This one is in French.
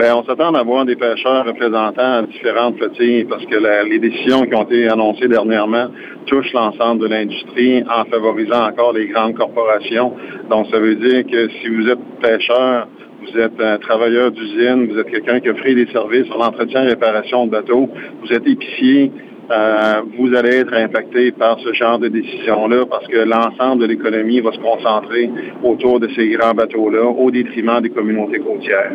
Ben, on s'attend à avoir des pêcheurs représentant différentes flottilles parce que les décisions qui ont été annoncées dernièrement touchent l'ensemble de l'industrie en favorisant encore les grandes corporations. Donc, ça veut dire que si vous êtes pêcheur, vous êtes un travailleur d'usine, vous êtes quelqu'un qui offre des services sur l'entretien et réparation de bateaux, vous êtes épicier, euh, vous allez être impacté par ce genre de décision-là parce que l'ensemble de l'économie va se concentrer autour de ces grands bateaux-là au détriment des communautés côtières.